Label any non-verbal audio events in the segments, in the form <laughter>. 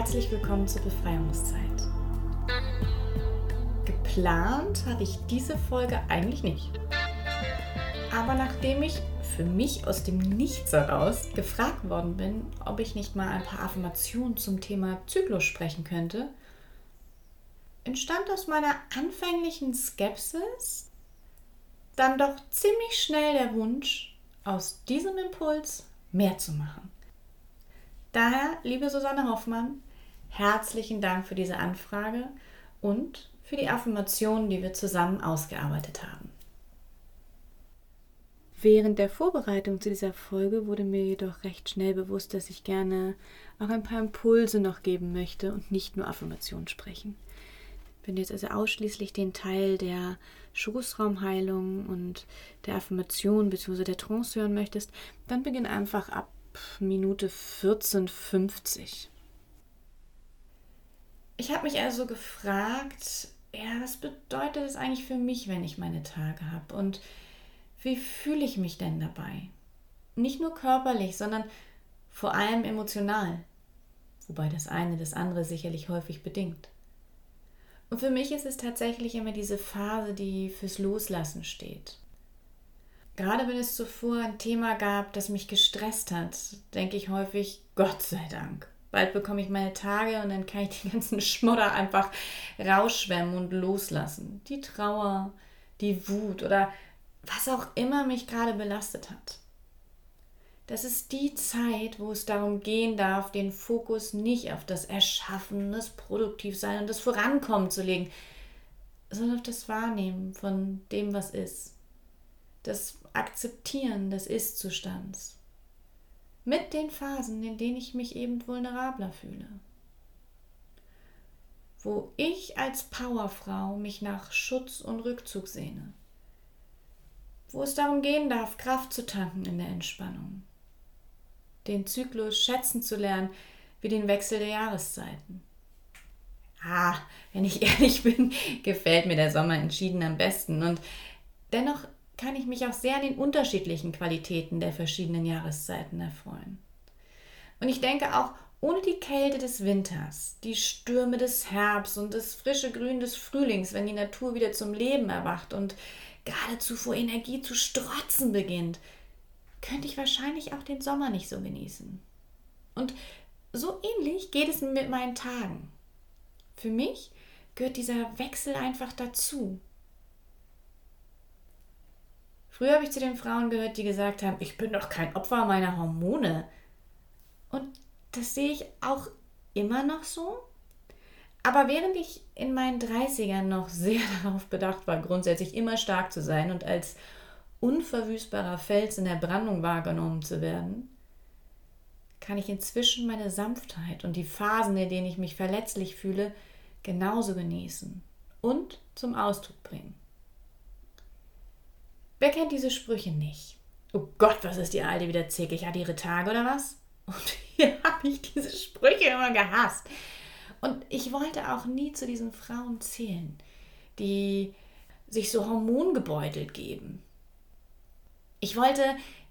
herzlich willkommen zur Befreiungszeit. Geplant habe ich diese Folge eigentlich nicht. Aber nachdem ich für mich aus dem Nichts heraus gefragt worden bin, ob ich nicht mal ein paar Affirmationen zum Thema Zyklus sprechen könnte, entstand aus meiner anfänglichen Skepsis dann doch ziemlich schnell der Wunsch, aus diesem Impuls mehr zu machen. Daher, liebe Susanne Hoffmann, herzlichen Dank für diese Anfrage und für die Affirmationen, die wir zusammen ausgearbeitet haben. Während der Vorbereitung zu dieser Folge wurde mir jedoch recht schnell bewusst, dass ich gerne auch ein paar Impulse noch geben möchte und nicht nur Affirmationen sprechen. Wenn du jetzt also ausschließlich den Teil der Schoßraumheilung und der Affirmation bzw. der Trance hören möchtest, dann beginn einfach ab Minute 14,50. Ich habe mich also gefragt, ja, was bedeutet es eigentlich für mich, wenn ich meine Tage habe? Und wie fühle ich mich denn dabei? Nicht nur körperlich, sondern vor allem emotional. Wobei das eine das andere sicherlich häufig bedingt. Und für mich ist es tatsächlich immer diese Phase, die fürs Loslassen steht. Gerade wenn es zuvor ein Thema gab, das mich gestresst hat, denke ich häufig, Gott sei Dank. Bald bekomme ich meine Tage und dann kann ich den ganzen <laughs> Schmodder einfach rausschwemmen und loslassen. Die Trauer, die Wut oder was auch immer mich gerade belastet hat. Das ist die Zeit, wo es darum gehen darf, den Fokus nicht auf das Erschaffen, das Produktivsein und das Vorankommen zu legen, sondern auf das Wahrnehmen von dem, was ist. Das Akzeptieren des Ist-Zustands. Mit den Phasen, in denen ich mich eben vulnerabler fühle. Wo ich als Powerfrau mich nach Schutz und Rückzug sehne wo es darum gehen darf, Kraft zu tanken in der Entspannung, den Zyklus schätzen zu lernen, wie den Wechsel der Jahreszeiten. Ah, wenn ich <laughs> ehrlich bin, gefällt mir der Sommer entschieden am besten und dennoch kann ich mich auch sehr an den unterschiedlichen Qualitäten der verschiedenen Jahreszeiten erfreuen. Und ich denke auch, ohne die Kälte des Winters, die Stürme des Herbst und das frische Grün des Frühlings, wenn die Natur wieder zum Leben erwacht und geradezu vor Energie zu strotzen beginnt, könnte ich wahrscheinlich auch den Sommer nicht so genießen. Und so ähnlich geht es mir mit meinen Tagen. Für mich gehört dieser Wechsel einfach dazu. Früher habe ich zu den Frauen gehört, die gesagt haben, ich bin doch kein Opfer meiner Hormone. Und das sehe ich auch immer noch so. Aber während ich in meinen 30ern noch <laughs> sehr darauf bedacht war, grundsätzlich immer stark zu sein und als unverwüstbarer Fels in der Brandung wahrgenommen zu werden, kann ich inzwischen meine Sanftheit und die Phasen, in denen ich mich verletzlich fühle, genauso genießen und zum Ausdruck bringen. Wer kennt diese Sprüche nicht? Oh Gott, was ist die Alte wieder zickig? Hat ihre Tage oder was? Und <laughs> hier habe ich diese Sprüche immer gehasst. Und ich wollte auch nie zu diesen Frauen zählen, die sich so hormongebeutelt geben. Ich wollte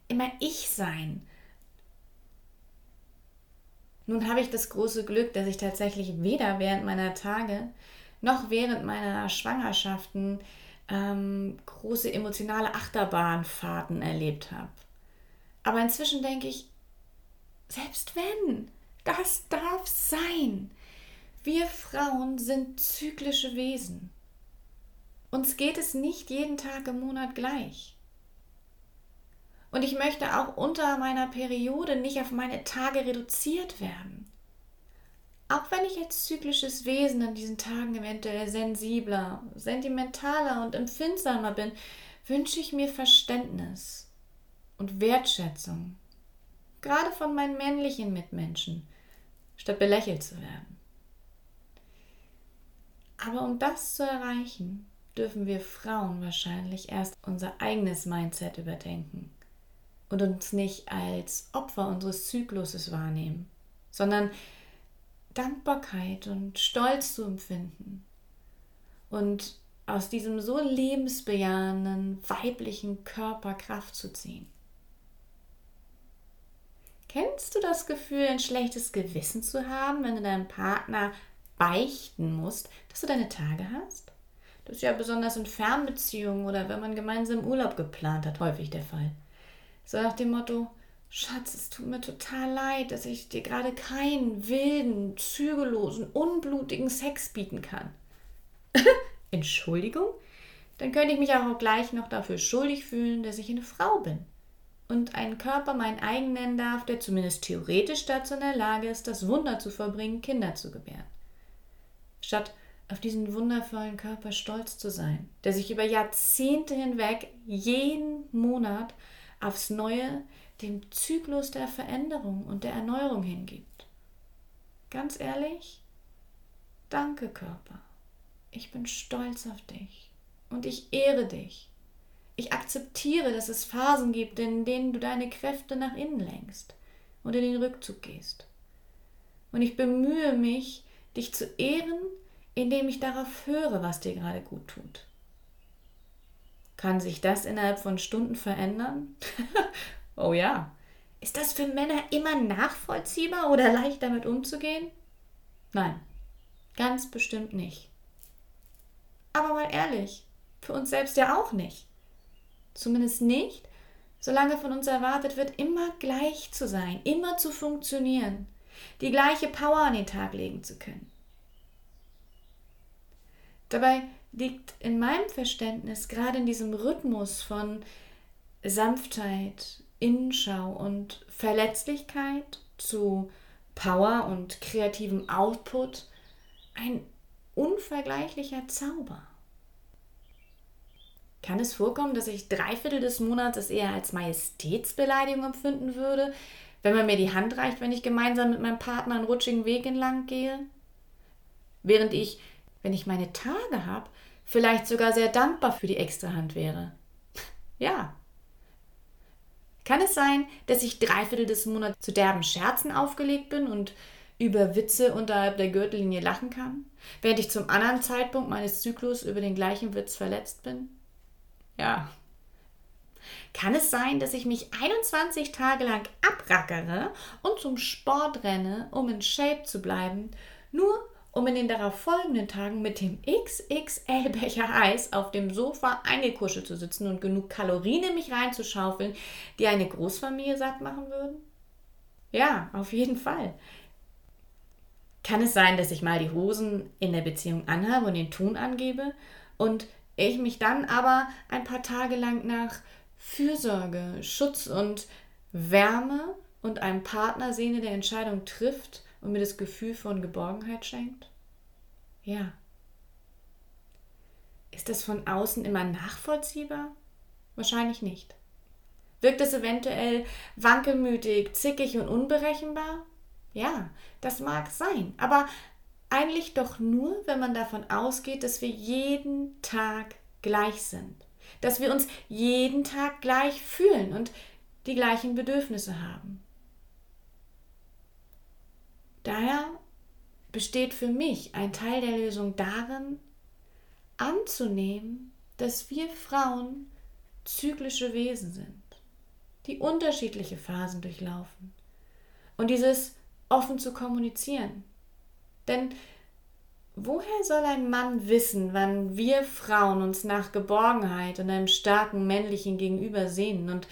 immer ich sein. Nun habe ich das große Glück, dass ich tatsächlich weder während meiner Tage noch während meiner Schwangerschaften ähm, große emotionale Achterbahnfahrten erlebt habe. Aber inzwischen denke ich, selbst wenn, das darf sein. Wir Frauen sind zyklische Wesen. Uns geht es nicht jeden Tag im Monat gleich. Und ich möchte auch unter meiner Periode nicht auf meine Tage reduziert werden. Auch wenn ich als zyklisches Wesen in diesen Tagen eventuell sensibler, sentimentaler und empfindsamer bin, wünsche ich mir Verständnis und Wertschätzung, gerade von meinen männlichen Mitmenschen, statt belächelt zu werden. Aber um das zu erreichen, dürfen wir Frauen wahrscheinlich erst unser eigenes Mindset überdenken und uns nicht als Opfer unseres Zykluses wahrnehmen, sondern Dankbarkeit und Stolz zu empfinden und aus diesem so lebensbejahenden weiblichen Körper Kraft zu ziehen. Kennst du das Gefühl, ein schlechtes Gewissen zu haben, wenn du deinem Partner beichten musst, dass du deine Tage hast? Das ist ja besonders in Fernbeziehungen oder wenn man gemeinsam Urlaub geplant hat, häufig der Fall. So nach dem Motto, Schatz, es tut mir total leid, dass ich dir gerade keinen wilden, zügellosen, unblutigen Sex bieten kann. <laughs> Entschuldigung? Dann könnte ich mich auch gleich noch dafür schuldig fühlen, dass ich eine Frau bin und einen Körper mein eigen nennen darf, der zumindest theoretisch dazu in der Lage ist, das Wunder zu verbringen, Kinder zu gebären. Statt auf diesen wundervollen Körper stolz zu sein, der sich über Jahrzehnte hinweg jeden Monat aufs Neue dem Zyklus der Veränderung und der Erneuerung hingibt. Ganz ehrlich, danke Körper. Ich bin stolz auf dich und ich ehre dich. Ich akzeptiere, dass es Phasen gibt, in denen du deine Kräfte nach innen lenkst und in den Rückzug gehst. Und ich bemühe mich, dich zu ehren, indem ich darauf höre, was dir gerade gut tut. Kann sich das innerhalb von Stunden verändern? <laughs> oh ja. Ist das für Männer immer nachvollziehbar oder leicht damit umzugehen? Nein, ganz bestimmt nicht. Aber mal ehrlich, für uns selbst ja auch nicht. Zumindest nicht, solange von uns erwartet wird, immer gleich zu sein, immer zu funktionieren, die gleiche Power an den Tag legen zu können. Dabei liegt in meinem Verständnis gerade in diesem Rhythmus von Sanftheit, Innenschau und Verletzlichkeit zu Power und kreativem Output ein unvergleichlicher Zauber. Kann es vorkommen, dass ich drei Viertel des Monats es eher als Majestätsbeleidigung empfinden würde, wenn man mir die Hand reicht, wenn ich gemeinsam mit meinem Partner einen rutschigen Weg entlang gehe? Während ich, wenn ich meine Tage habe, vielleicht sogar sehr dankbar für die extra Hand wäre. <laughs> Ja. Kann es sein, dass ich drei Viertel des Monats zu derben Scherzen aufgelegt bin und über Witze unterhalb der Gürtellinie lachen kann, während ich zum anderen Zeitpunkt meines Zyklus über den gleichen Witz verletzt bin? Ja. Kann es sein, dass ich mich 21 Tage lang abrackere und zum Sport renne, um in Shape zu bleiben, nur um in den darauf folgenden Tagen mit dem XXL-Becher Eis auf dem Sofa eingekuschelt zu sitzen und genug Kalorien in mich reinzuschaufeln, die eine Großfamilie satt machen würden? Ja, auf jeden Fall. Kann es sein, dass ich mal die Hosen in der Beziehung anhabe und den Ton angebe und ich mich dann aber ein paar Tage lang nach Fürsorge, Schutz und Wärme und einem Partner sehne, der Entscheidung trifft und mir das Gefühl von Geborgenheit schenkt? Ja. Ist das von außen immer nachvollziehbar? Wahrscheinlich nicht. Wirkt es eventuell wankelmütig, zickig und unberechenbar? Ja, das mag sein, aber eigentlich doch nur, wenn man davon ausgeht, dass wir jeden Tag gleich sind. Dass wir uns jeden Tag gleich fühlen und die gleichen Bedürfnisse haben. Daher besteht für mich ein Teil der Lösung darin, anzunehmen, dass wir Frauen zyklische Wesen sind, die unterschiedliche Phasen durchlaufen. Und dieses offen zu kommunizieren, denn woher soll ein Mann wissen, wann wir Frauen uns nach Geborgenheit und einem starken männlichen Gegenüber sehnen und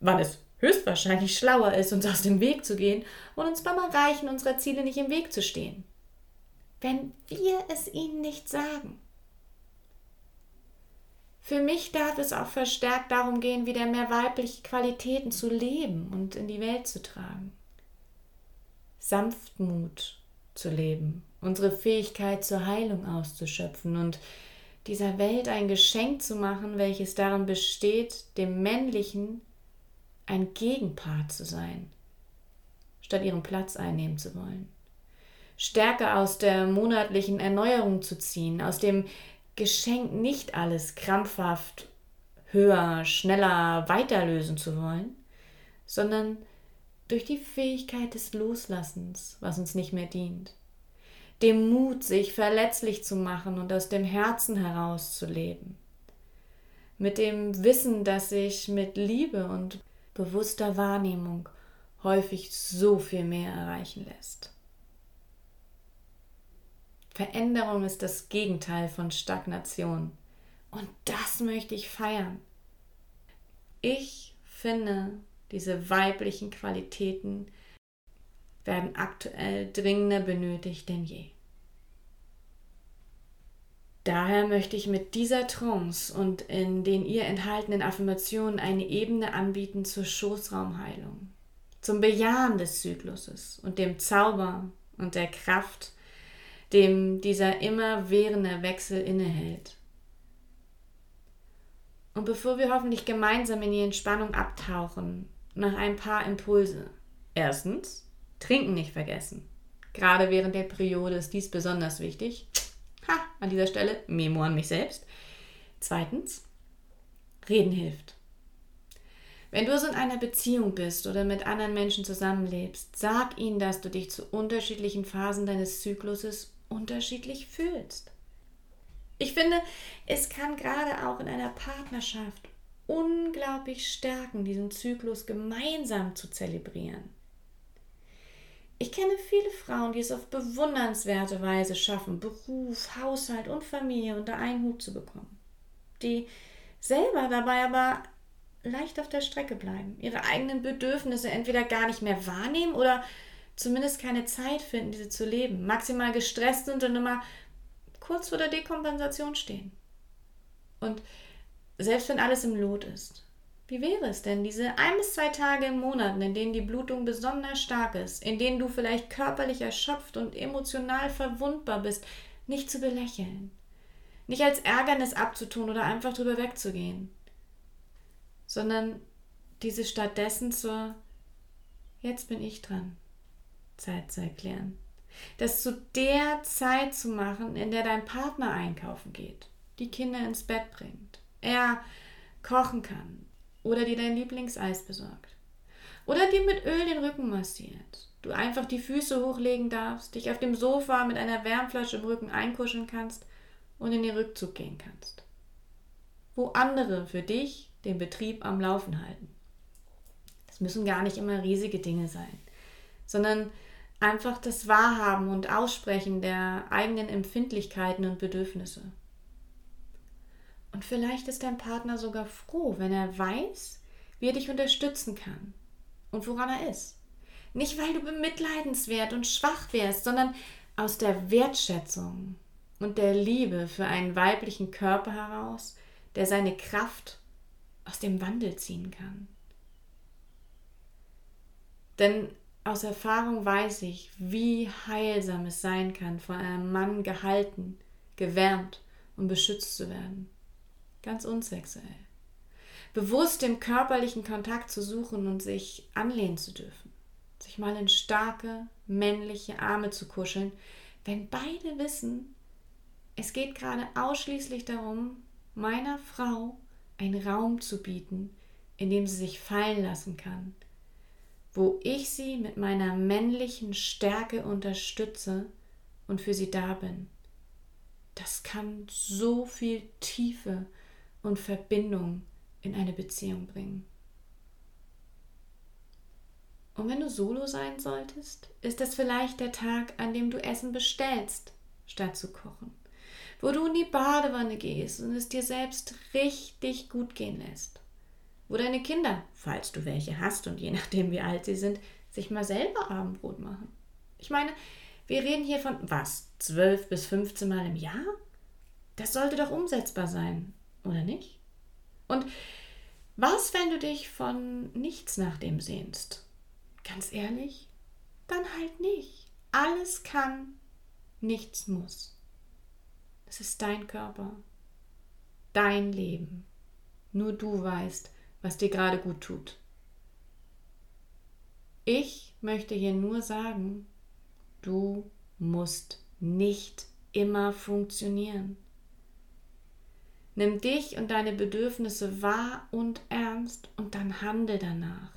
wann es höchstwahrscheinlich schlauer ist, uns aus dem Weg zu gehen und uns beim Erreichen unserer Ziele nicht im Weg zu stehen? Wenn wir es ihnen nicht sagen. Für mich darf es auch verstärkt darum gehen, wieder mehr weibliche Qualitäten zu leben und in die Welt zu tragen. Sanftmut zu leben, unsere Fähigkeit zur Heilung auszuschöpfen und dieser Welt ein Geschenk zu machen, welches darin besteht, dem Männlichen ein Gegenpart zu sein, statt ihren Platz einnehmen zu wollen. Stärke aus der monatlichen Erneuerung zu ziehen, aus dem Geschenk nicht alles krampfhaft höher, schneller weiterlösen zu wollen, sondern durch die Fähigkeit des Loslassens, was uns nicht mehr dient, dem Mut, sich verletzlich zu machen und aus dem Herzen heraus zu leben, mit dem Wissen, dass ich mit Liebe und bewusster Wahrnehmung häufig so viel mehr erreichen lässt. Veränderung ist das Gegenteil von Stagnation. Und das möchte ich feiern. Ich finde, diese weiblichen Qualitäten werden aktuell dringender benötigt denn je. Daher möchte ich mit dieser Trance und in den ihr enthaltenen Affirmationen eine Ebene anbieten zur Schoßraumheilung, zum Bejahen des Zykluses und dem Zauber und der Kraft, dem dieser immerwährende Wechsel innehält. Und bevor wir hoffentlich gemeinsam in die Entspannung abtauchen, noch ein paar Impulse. Erstens, trinken nicht vergessen. Gerade während der Periode ist dies besonders wichtig. An dieser Stelle Memo an mich selbst. Zweitens, reden hilft. Wenn du so in einer Beziehung bist oder mit anderen Menschen zusammenlebst, sag ihnen, dass du dich zu unterschiedlichen Phasen deines Zykluses unterschiedlich fühlst. Ich finde, es kann gerade auch in einer Partnerschaft unglaublich stärken, diesen Zyklus gemeinsam zu zelebrieren. Ich kenne viele Frauen, die es auf bewundernswerte Weise schaffen, Beruf, Haushalt und Familie unter einen Hut zu bekommen. Die selber dabei aber leicht auf der Strecke bleiben, ihre eigenen Bedürfnisse entweder gar nicht mehr wahrnehmen oder zumindest keine Zeit finden, diese zu leben, maximal gestresst sind und immer kurz vor der Dekompensation stehen. Und selbst wenn alles im Lot ist, wie wäre es denn, diese ein bis zwei Tage im Monat, in denen die Blutung besonders stark ist, in denen du vielleicht körperlich erschöpft und emotional verwundbar bist, nicht zu belächeln, nicht als Ärgernis abzutun oder einfach drüber wegzugehen, sondern diese stattdessen zur Jetzt bin ich dran Zeit zu erklären. Das zu der Zeit zu machen, in der dein Partner einkaufen geht, die Kinder ins Bett bringt, er kochen kann, oder dir dein Lieblingseis besorgt. Oder dir mit Öl den Rücken massiert. Du einfach die Füße hochlegen darfst, dich auf dem Sofa mit einer Wärmflasche im Rücken einkuscheln kannst und in den Rückzug gehen kannst. Wo andere für dich den Betrieb am Laufen halten. Das müssen gar nicht immer riesige Dinge sein, sondern einfach das Wahrhaben und Aussprechen der eigenen Empfindlichkeiten und Bedürfnisse. Und vielleicht ist dein Partner sogar froh, wenn er weiß, wie er dich unterstützen kann und woran er ist. Nicht, weil du bemitleidenswert und schwach wärst, sondern aus der Wertschätzung und der Liebe für einen weiblichen Körper heraus, der seine Kraft aus dem Wandel ziehen kann. Denn aus Erfahrung weiß ich, wie heilsam es sein kann, von einem Mann gehalten, gewärmt und beschützt zu werden ganz unsexuell. Bewusst den körperlichen Kontakt zu suchen und sich anlehnen zu dürfen. Sich mal in starke, männliche Arme zu kuscheln, wenn beide wissen, es geht gerade ausschließlich darum, meiner Frau einen Raum zu bieten, in dem sie sich fallen lassen kann, wo ich sie mit meiner männlichen Stärke unterstütze und für sie da bin. Das kann so viel Tiefe und Verbindung in eine Beziehung bringen. Und wenn du solo sein solltest, ist das vielleicht der Tag, an dem du Essen bestellst, statt zu kochen. Wo du in die Badewanne gehst und es dir selbst richtig gut gehen lässt. Wo deine Kinder, falls du welche hast und je nachdem wie alt sie sind, sich mal selber Abendbrot machen. Ich meine, wir reden hier von was? 12 bis 15 Mal im Jahr? Das sollte doch umsetzbar sein. Oder nicht? Und was, wenn du dich von nichts nach dem sehnst? Ganz ehrlich? Dann halt nicht. Alles kann, nichts muss. Es ist dein Körper, dein Leben. Nur du weißt, was dir gerade gut tut. Ich möchte hier nur sagen, du musst nicht immer funktionieren. Nimm dich und deine Bedürfnisse wahr und ernst und dann handel danach.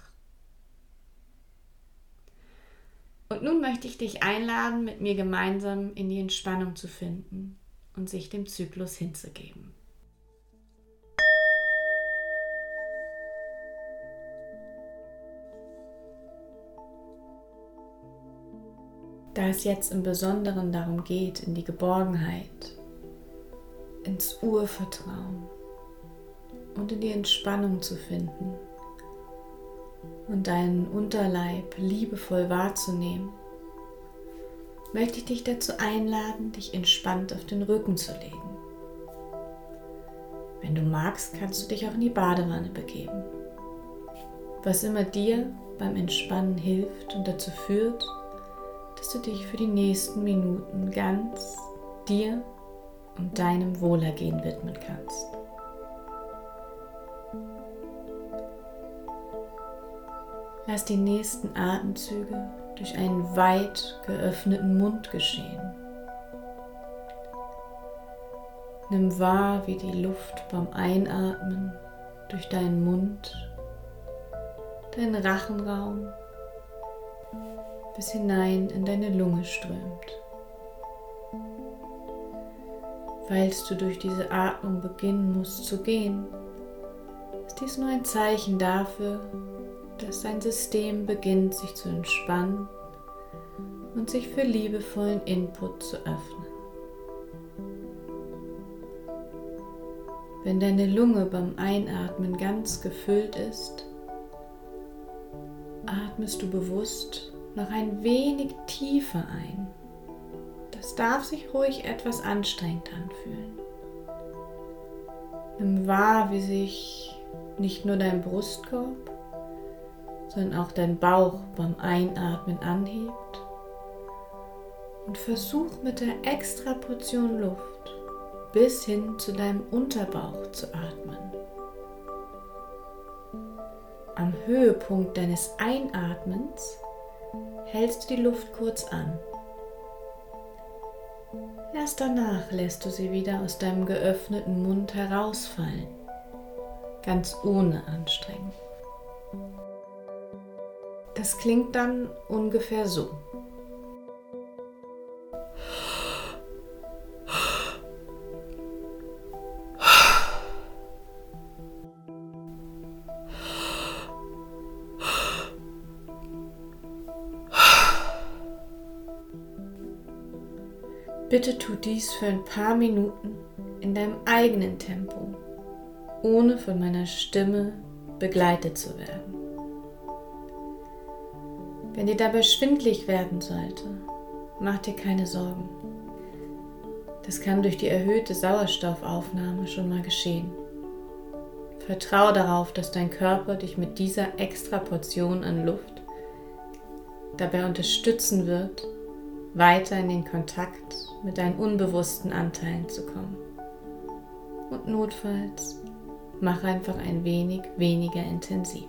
Und nun möchte ich dich einladen, mit mir gemeinsam in die Entspannung zu finden und sich dem Zyklus hinzugeben. da es jetzt im Besonderen darum geht, in die Geborgenheit, ins Urvertrauen und in die Entspannung zu finden und deinen Unterleib liebevoll wahrzunehmen, möchte ich dich dazu einladen, dich entspannt auf den Rücken zu legen. Wenn du magst, kannst du dich auch in die Badewanne begeben. Was immer dir beim Entspannen hilft und dazu führt, dass du dich für die nächsten Minuten ganz dir und deinem Wohlergehen widmen kannst. Lass die nächsten Atemzüge durch einen weit geöffneten Mund geschehen. Nimm wahr, wie die Luft beim Einatmen durch deinen Mund, deinen Rachenraum bis hinein in deine Lunge strömt. Falls du durch diese Atmung beginnen musst zu gehen, ist dies nur ein Zeichen dafür, dass dein System beginnt sich zu entspannen und sich für liebevollen Input zu öffnen. Wenn deine Lunge beim Einatmen ganz gefüllt ist, atmest du bewusst noch ein wenig tiefer ein. Das darf sich ruhig etwas anstrengend anfühlen. Nimm wahr, wie sich nicht nur dein Brustkorb, sondern auch dein Bauch beim Einatmen anhebt. Und versuch mit der extra Portion Luft bis hin zu deinem Unterbauch zu atmen. Am Höhepunkt deines Einatmens hältst du die Luft kurz an. Erst danach lässt du sie wieder aus deinem geöffneten Mund herausfallen, ganz ohne Anstrengung. Das klingt dann ungefähr so. Bitte tu dies für ein paar Minuten in deinem eigenen Tempo, ohne von meiner Stimme begleitet zu werden. Wenn dir dabei schwindlig werden sollte, mach dir keine Sorgen. Das kann durch die erhöhte Sauerstoffaufnahme schon mal geschehen. Vertraue darauf, dass dein Körper dich mit dieser extra Portion an Luft dabei unterstützen wird, weiter in den Kontakt mit deinen unbewussten Anteilen zu kommen. Und notfalls mach einfach ein wenig weniger intensiv.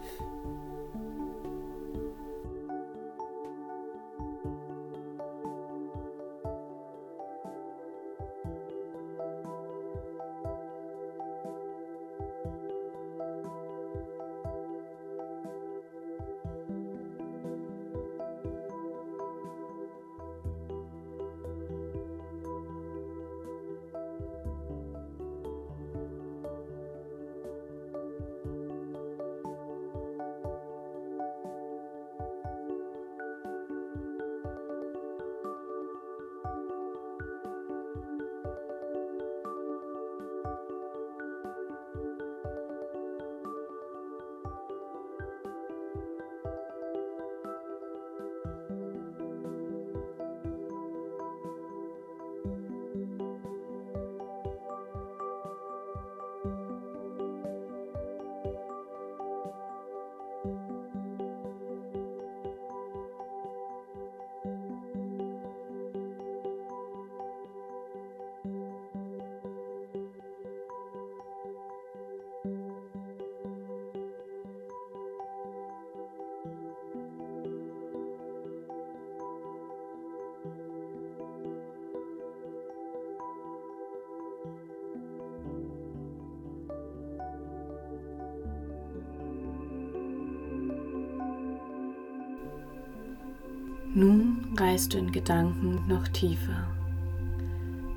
Nun reist du in Gedanken noch tiefer,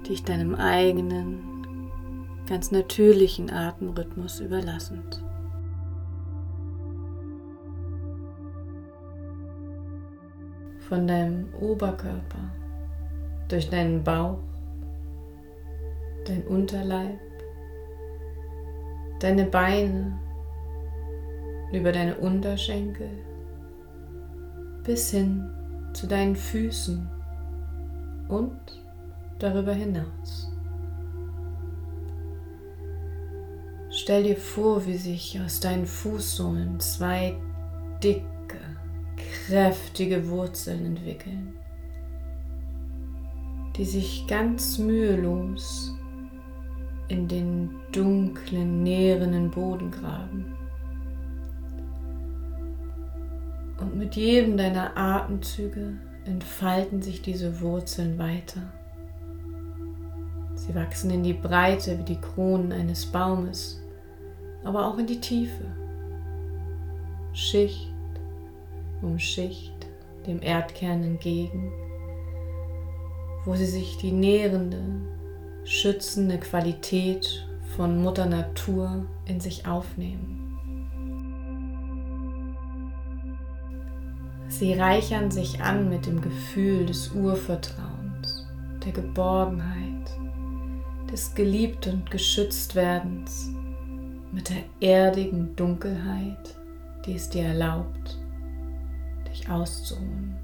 dich deinem eigenen, ganz natürlichen Atemrhythmus überlassend. von deinem Oberkörper, durch deinen Bauch, dein Unterleib, deine Beine, über deine Unterschenkel bis hin zu deinen Füßen und darüber hinaus. Stell dir vor, wie sich aus deinen Fußsohlen zwei dicke, kräftige Wurzeln entwickeln, die sich ganz mühelos in den dunklen, nährenden Boden graben. Und mit jedem deiner Atemzüge entfalten sich diese Wurzeln weiter. Sie wachsen in die Breite wie die Kronen eines Baumes, aber auch in die Tiefe. Schicht um Schicht dem Erdkern entgegen, wo sie sich die nährende, schützende Qualität von Mutter Natur in sich aufnehmen. Sie reichern sich an mit dem Gefühl des Urvertrauens, der Geborgenheit, des geliebt und geschützt werdens, mit der erdigen Dunkelheit, die es dir erlaubt, dich auszuruhen,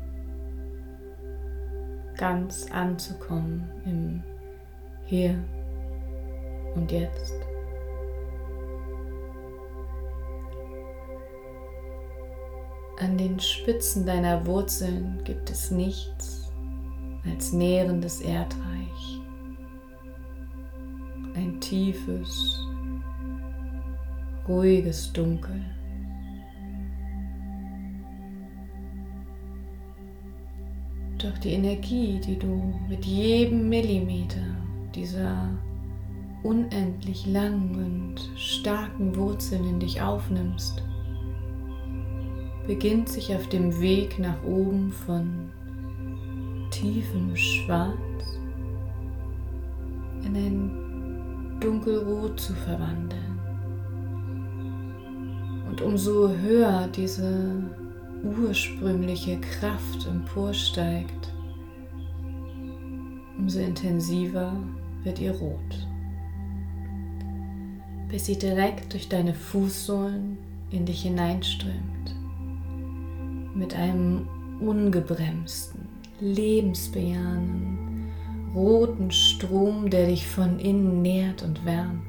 ganz anzukommen im Hier und Jetzt. An den Spitzen deiner Wurzeln gibt es nichts als nährendes Erdreich. Ein tiefes, ruhiges Dunkel. Doch die Energie, die du mit jedem Millimeter dieser unendlich langen und starken Wurzeln in dich aufnimmst, beginnt sich auf dem Weg nach oben von tiefem Schwarz in ein dunkelrot zu verwandeln. Und umso höher diese ursprüngliche Kraft emporsteigt, umso intensiver wird ihr Rot, bis sie direkt durch deine Fußsohlen in dich hineinströmt mit einem ungebremsten, lebensbejahenden, roten Strom, der dich von innen nährt und wärmt.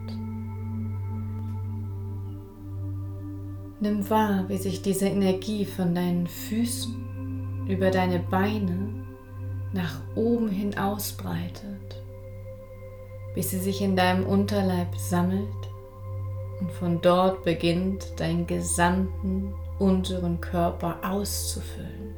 Nimm wahr, wie sich diese Energie von deinen Füßen über deine Beine nach oben hin ausbreitet, bis sie sich in deinem Unterleib sammelt und von dort beginnt deinen gesamten unseren Körper auszufüllen.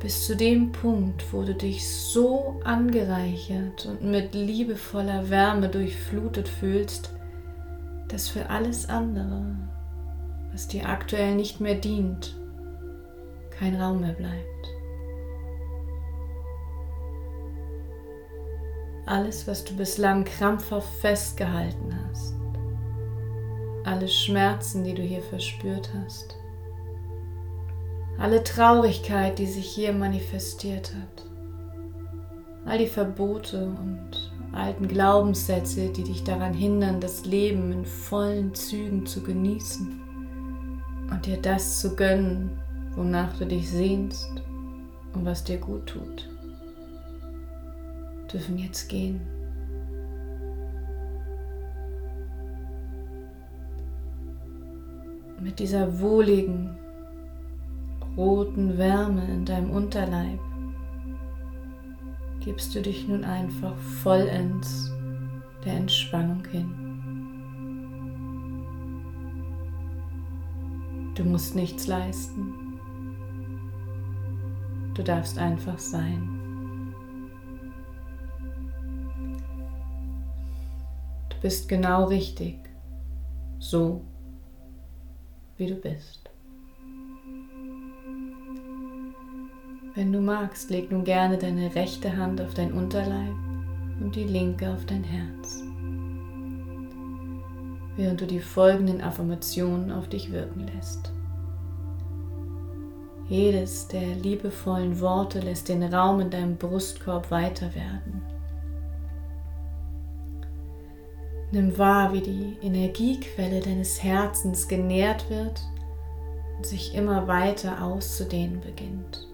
Bis zu dem Punkt, wo du dich so angereichert und mit liebevoller Wärme durchflutet fühlst, dass für alles andere, was dir aktuell nicht mehr dient, kein Raum mehr bleibt. Alles, was du bislang krampfhaft festgehalten hast, alle Schmerzen, die du hier verspürt hast, alle Traurigkeit, die sich hier manifestiert hat, all die Verbote und alten Glaubenssätze, die dich daran hindern, das Leben in vollen Zügen zu genießen und dir das zu gönnen, wonach du dich sehnst und was dir gut tut, dürfen jetzt gehen. Mit dieser wohligen, roten Wärme in deinem Unterleib gibst du dich nun einfach vollends der Entspannung hin. Du musst nichts leisten. Du darfst einfach sein. Du bist genau richtig, so wie du bist. Wenn du magst, leg nun gerne deine rechte Hand auf dein Unterleib und die linke auf dein Herz, während du die folgenden Affirmationen auf dich wirken lässt. Jedes der liebevollen Worte lässt den Raum in deinem Brustkorb weiter werden. Nimm wahr, wie die Energiequelle deines Herzens genährt wird und sich immer weiter auszudehnen beginnt.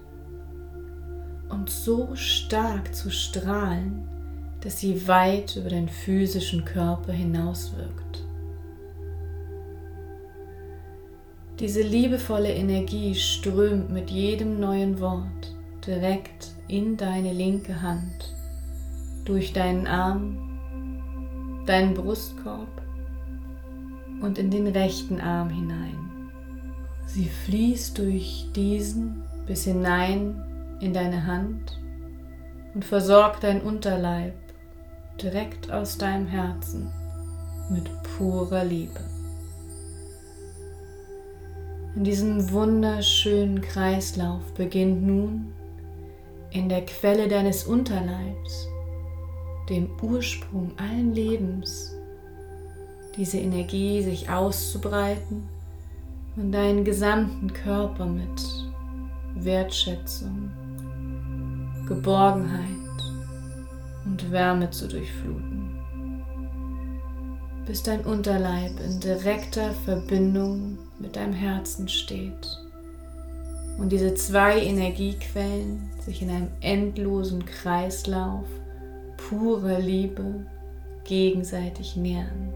Und so stark zu strahlen, dass sie weit über den physischen Körper hinauswirkt. Diese liebevolle Energie strömt mit jedem neuen Wort direkt in deine linke Hand, durch deinen Arm, deinen Brustkorb und in den rechten Arm hinein. Sie fließt durch diesen bis hinein in deine Hand und versorgt dein Unterleib direkt aus deinem Herzen mit purer Liebe. In diesem wunderschönen Kreislauf beginnt nun in der Quelle deines Unterleibs, dem Ursprung allen Lebens, diese Energie sich auszubreiten und deinen gesamten Körper mit Wertschätzung, Geborgenheit und Wärme zu durchfluten. Bis dein Unterleib in direkter Verbindung mit deinem Herzen steht und diese zwei Energiequellen sich in einem endlosen Kreislauf purer Liebe gegenseitig nähern.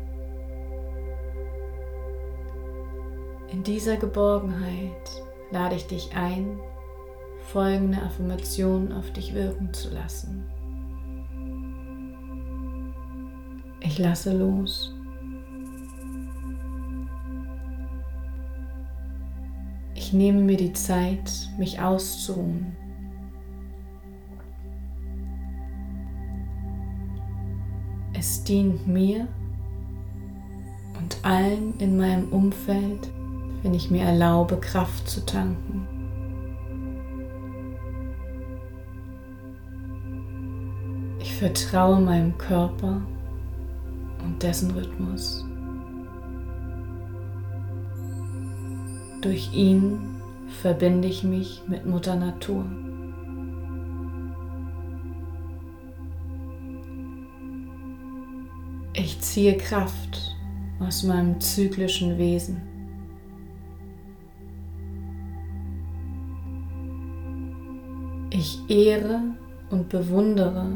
In dieser Geborgenheit lade ich dich ein, folgende Affirmation auf dich wirken zu lassen. Ich lasse los. Ich nehme mir die Zeit, mich auszuruhen. Es dient mir und allen in meinem Umfeld, wenn ich mir erlaube, Kraft zu tanken. Ich vertraue meinem Körper und dessen Rhythmus. Durch ihn verbinde ich mich mit Mutter Natur. Ziehe Kraft aus meinem zyklischen Wesen. Ich ehre und bewundere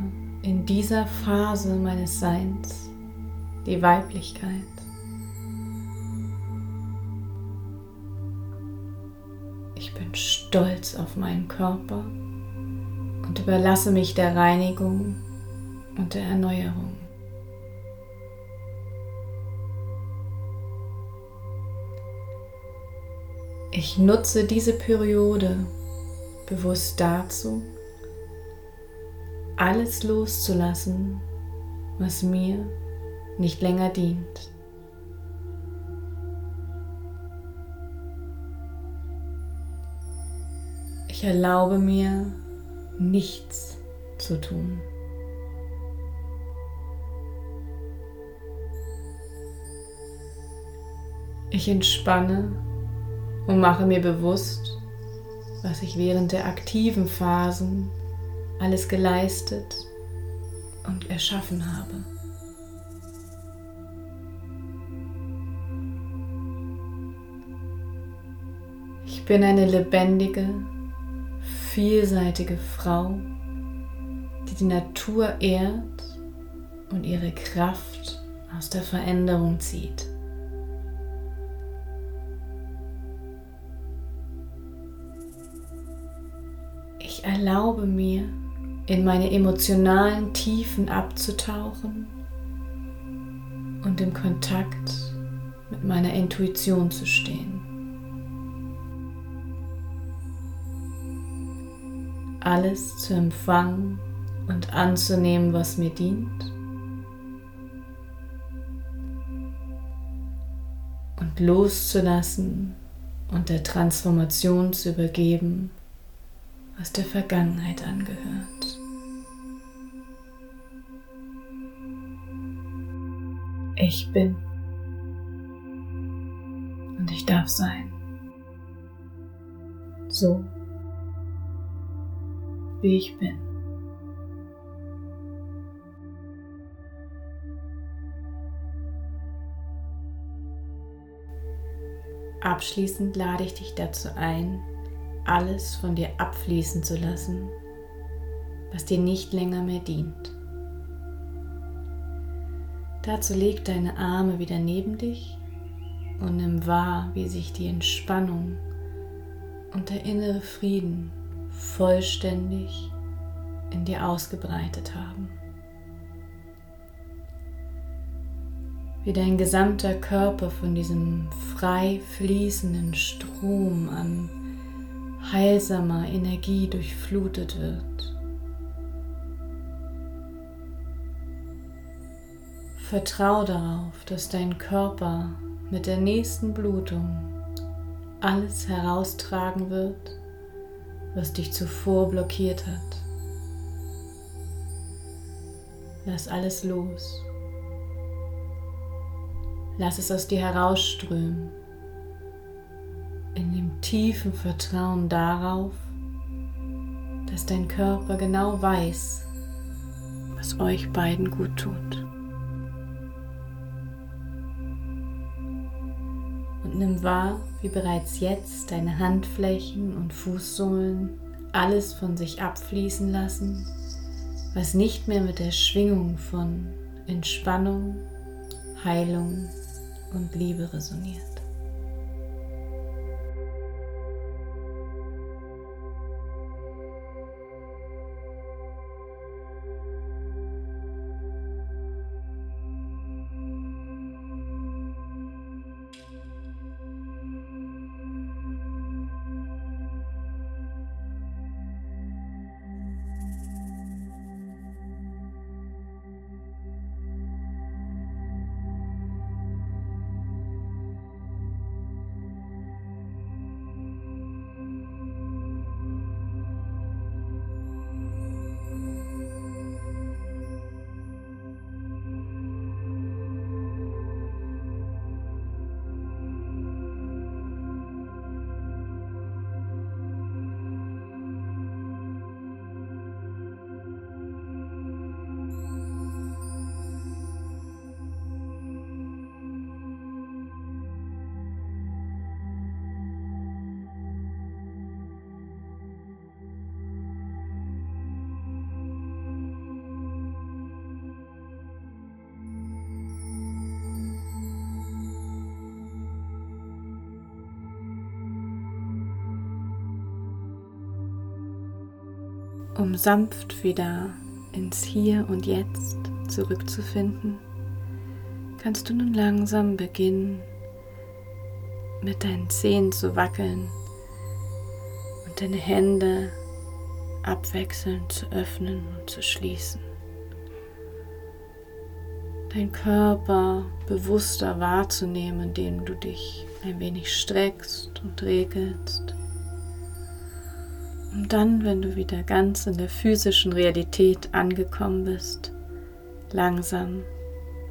in dieser Phase meines Seins die Weiblichkeit. stolz auf meinen Körper und überlasse mich der Reinigung und der Erneuerung. Ich nutze diese Periode bewusst dazu, alles loszulassen, was mir nicht länger dient. Ich erlaube mir, nichts zu tun. Ich entspanne und mache mir bewusst, was ich während der aktiven Phasen alles geleistet und erschaffen habe. Ich bin eine lebendige, vielseitige Frau, die die Natur ehrt und ihre Kraft aus der Veränderung zieht. Erlaube mir, in meine emotionalen Tiefen abzutauchen und im Kontakt mit meiner Intuition zu stehen. alles zu empfangen und anzunehmen, was mir dient. Und loszulassen und der Transformation zu übergeben, was der Vergangenheit angehört. Ich bin und ich darf sein So, wie ich bin. Abschließend lade ich dich dazu ein, alles von dir abfließen zu lassen, was dir nicht länger mehr dient. Dazu leg deine Arme wieder neben dich und nimm wahr, wie sich die Entspannung und der innere Frieden vollständig in dir ausgebreitet haben. Wie dein gesamter Körper von diesem frei fließenden Strom an heilsamer Energie durchflutet wird. Vertrau darauf, dass dein Körper mit der nächsten Blutung alles heraustragen wird, was dich zuvor blockiert hat. Lass alles los. Lass es aus dir herausströmen, in dem tiefen Vertrauen darauf, dass dein Körper genau weiß, was euch beiden gut tut. Und nimm wahr, wie bereits jetzt deine Handflächen und Fußsohlen alles von sich abfließen lassen, was nicht mehr mit der Schwingung von Entspannung, Heilung und Liebe resoniert. Um sanft wieder ins Hier und Jetzt zurückzufinden, kannst du nun langsam beginnen, mit deinen Zehen zu wackeln und deine Hände abwechselnd zu öffnen und zu schließen. Dein Körper bewusster wahrzunehmen, indem du dich ein wenig streckst und regelst um dann, wenn du wieder ganz in der physischen Realität angekommen bist, langsam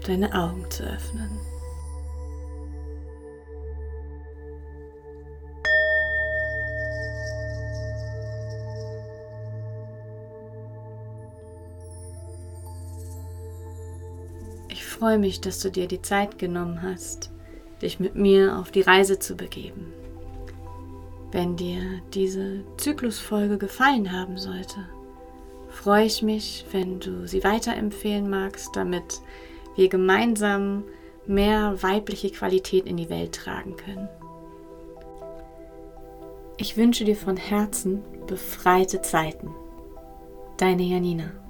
deine Augen zu öffnen. Ich freue mich, dass du dir die Zeit genommen hast, dich mit mir auf die Reise zu begeben. Wenn dir diese Zyklusfolge gefallen haben sollte, freue ich mich, wenn du sie weiterempfehlen magst, damit wir gemeinsam mehr weibliche Qualität in die Welt tragen können. Ich wünsche dir von Herzen befreite Zeiten. Deine Janina.